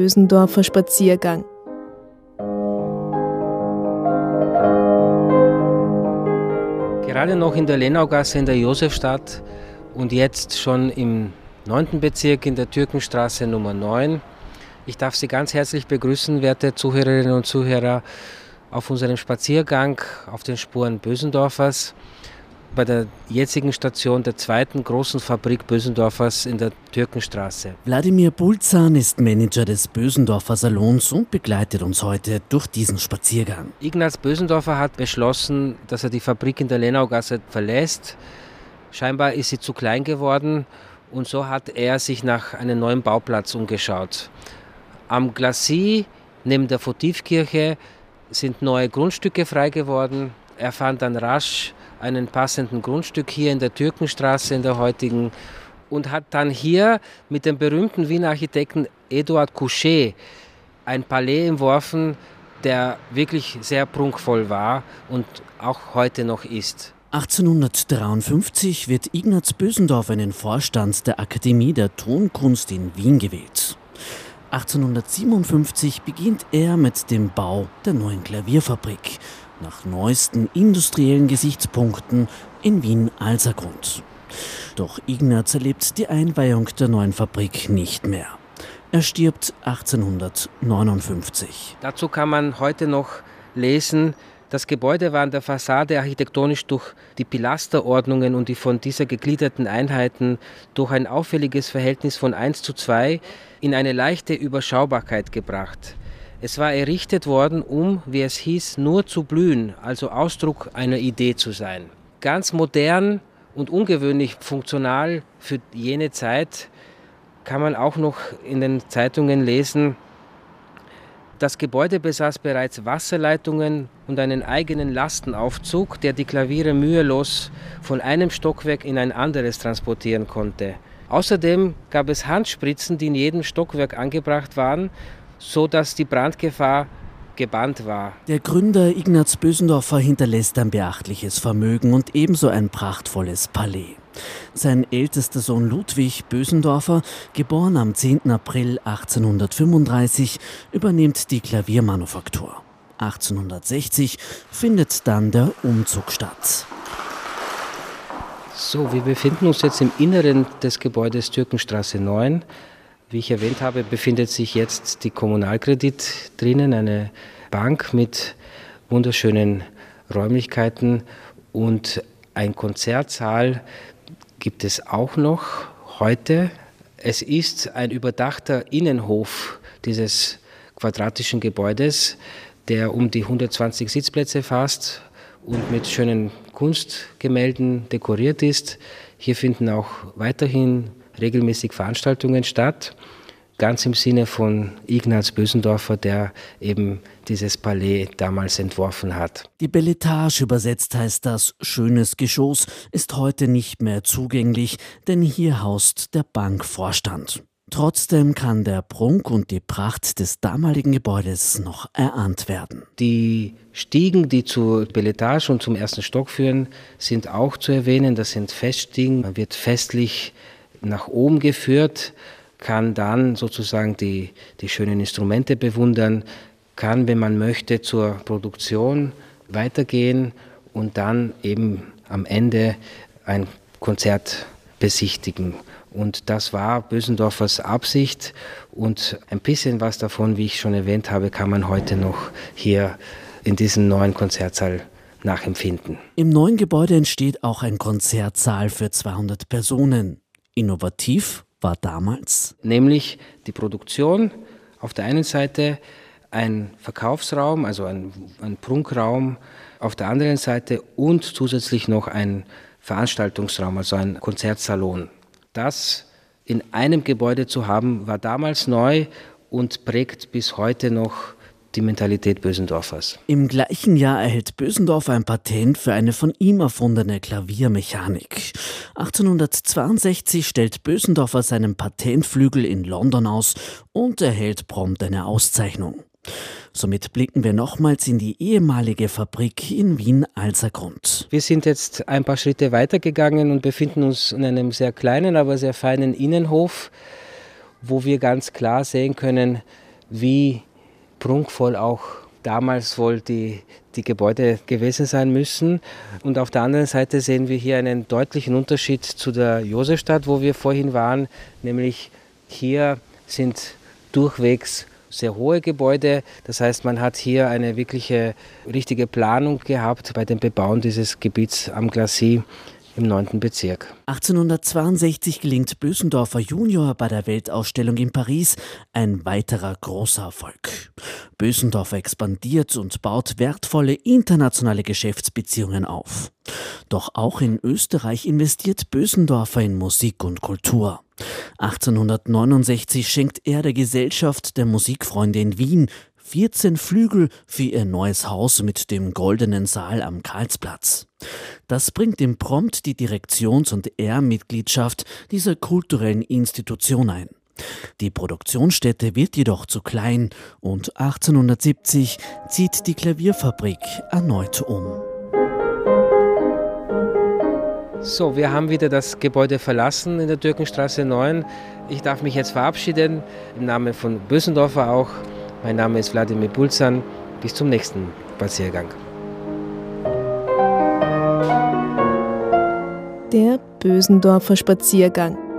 Bösendorfer Spaziergang. Gerade noch in der Lenaugasse in der Josefstadt und jetzt schon im 9. Bezirk in der Türkenstraße Nummer 9. Ich darf Sie ganz herzlich begrüßen, werte Zuhörerinnen und Zuhörer, auf unserem Spaziergang auf den Spuren Bösendorfers bei der jetzigen Station der zweiten großen Fabrik Bösendorfers in der Türkenstraße. Wladimir Bulzan ist Manager des Bösendorfer Salons und begleitet uns heute durch diesen Spaziergang. Ignaz Bösendorfer hat beschlossen, dass er die Fabrik in der Lenaugasse verlässt. Scheinbar ist sie zu klein geworden und so hat er sich nach einem neuen Bauplatz umgeschaut. Am Glacis neben der Votivkirche sind neue Grundstücke frei geworden. Er fand dann rasch einen passenden Grundstück hier in der Türkenstraße in der heutigen und hat dann hier mit dem berühmten Wiener Architekten Eduard Couchet ein Palais entworfen, der wirklich sehr prunkvoll war und auch heute noch ist. 1853 wird Ignaz Bösendorf in den Vorstand der Akademie der Tonkunst in Wien gewählt. 1857 beginnt er mit dem Bau der neuen Klavierfabrik nach neuesten industriellen Gesichtspunkten in Wien-Alsergrund. Doch Ignaz erlebt die Einweihung der neuen Fabrik nicht mehr. Er stirbt 1859. Dazu kann man heute noch lesen, das Gebäude war an der Fassade architektonisch durch die Pilasterordnungen und die von dieser gegliederten Einheiten durch ein auffälliges Verhältnis von 1 zu 2 in eine leichte Überschaubarkeit gebracht. Es war errichtet worden, um, wie es hieß, nur zu blühen, also Ausdruck einer Idee zu sein. Ganz modern und ungewöhnlich funktional für jene Zeit kann man auch noch in den Zeitungen lesen, das Gebäude besaß bereits Wasserleitungen und einen eigenen Lastenaufzug, der die Klaviere mühelos von einem Stockwerk in ein anderes transportieren konnte. Außerdem gab es Handspritzen, die in jedem Stockwerk angebracht waren so dass die Brandgefahr gebannt war. Der Gründer Ignaz Bösendorfer hinterlässt ein beachtliches Vermögen und ebenso ein prachtvolles Palais. Sein ältester Sohn Ludwig Bösendorfer, geboren am 10. April 1835, übernimmt die Klaviermanufaktur. 1860 findet dann der Umzug statt. So, wir befinden uns jetzt im Inneren des Gebäudes Türkenstraße 9. Wie ich erwähnt habe, befindet sich jetzt die Kommunalkredit drinnen, eine Bank mit wunderschönen Räumlichkeiten und ein Konzertsaal gibt es auch noch heute. Es ist ein überdachter Innenhof dieses quadratischen Gebäudes, der um die 120 Sitzplätze fasst und mit schönen Kunstgemälden dekoriert ist. Hier finden auch weiterhin regelmäßig Veranstaltungen statt, ganz im Sinne von Ignaz Bösendorfer, der eben dieses Palais damals entworfen hat. Die Belletage übersetzt heißt das schönes Geschoss ist heute nicht mehr zugänglich, denn hier haust der Bankvorstand. Trotzdem kann der Prunk und die Pracht des damaligen Gebäudes noch erahnt werden. Die Stiegen, die zur Belletage und zum ersten Stock führen, sind auch zu erwähnen. Das sind Feststiegen. Man wird festlich nach oben geführt, kann dann sozusagen die, die schönen Instrumente bewundern, kann, wenn man möchte, zur Produktion weitergehen und dann eben am Ende ein Konzert besichtigen. Und das war Bösendorfers Absicht und ein bisschen was davon, wie ich schon erwähnt habe, kann man heute noch hier in diesem neuen Konzertsaal nachempfinden. Im neuen Gebäude entsteht auch ein Konzertsaal für 200 Personen. Innovativ war damals? Nämlich die Produktion auf der einen Seite, ein Verkaufsraum, also ein, ein Prunkraum auf der anderen Seite und zusätzlich noch ein Veranstaltungsraum, also ein Konzertsalon. Das in einem Gebäude zu haben, war damals neu und prägt bis heute noch die Mentalität Bösendorfers. Im gleichen Jahr erhält Bösendorf ein Patent für eine von ihm erfundene Klaviermechanik. 1862 stellt Bösendorfer seinen Patentflügel in London aus und erhält prompt eine Auszeichnung. Somit blicken wir nochmals in die ehemalige Fabrik in Wien-Alsergrund. Wir sind jetzt ein paar Schritte weitergegangen und befinden uns in einem sehr kleinen, aber sehr feinen Innenhof, wo wir ganz klar sehen können, wie prunkvoll auch damals wohl die, die Gebäude gewesen sein müssen. Und auf der anderen Seite sehen wir hier einen deutlichen Unterschied zu der Josefstadt, wo wir vorhin waren, nämlich hier sind durchwegs sehr hohe Gebäude. Das heißt, man hat hier eine wirkliche richtige Planung gehabt bei dem Bebauen dieses Gebiets am Glacis im 9. Bezirk. 1862 gelingt Bösendorfer Junior bei der Weltausstellung in Paris ein weiterer großer Erfolg. Bösendorfer expandiert und baut wertvolle internationale Geschäftsbeziehungen auf. Doch auch in Österreich investiert Bösendorfer in Musik und Kultur. 1869 schenkt er der Gesellschaft der Musikfreunde in Wien 14 Flügel für ihr neues Haus mit dem goldenen Saal am Karlsplatz. Das bringt ihm prompt die Direktions- und Ehrmitgliedschaft dieser kulturellen Institution ein. Die Produktionsstätte wird jedoch zu klein und 1870 zieht die Klavierfabrik erneut um. So, wir haben wieder das Gebäude verlassen in der Türkenstraße 9. Ich darf mich jetzt verabschieden, im Namen von Bösendorfer auch. Mein Name ist Wladimir Bulzan. Bis zum nächsten Spaziergang. Der Bösendorfer Spaziergang.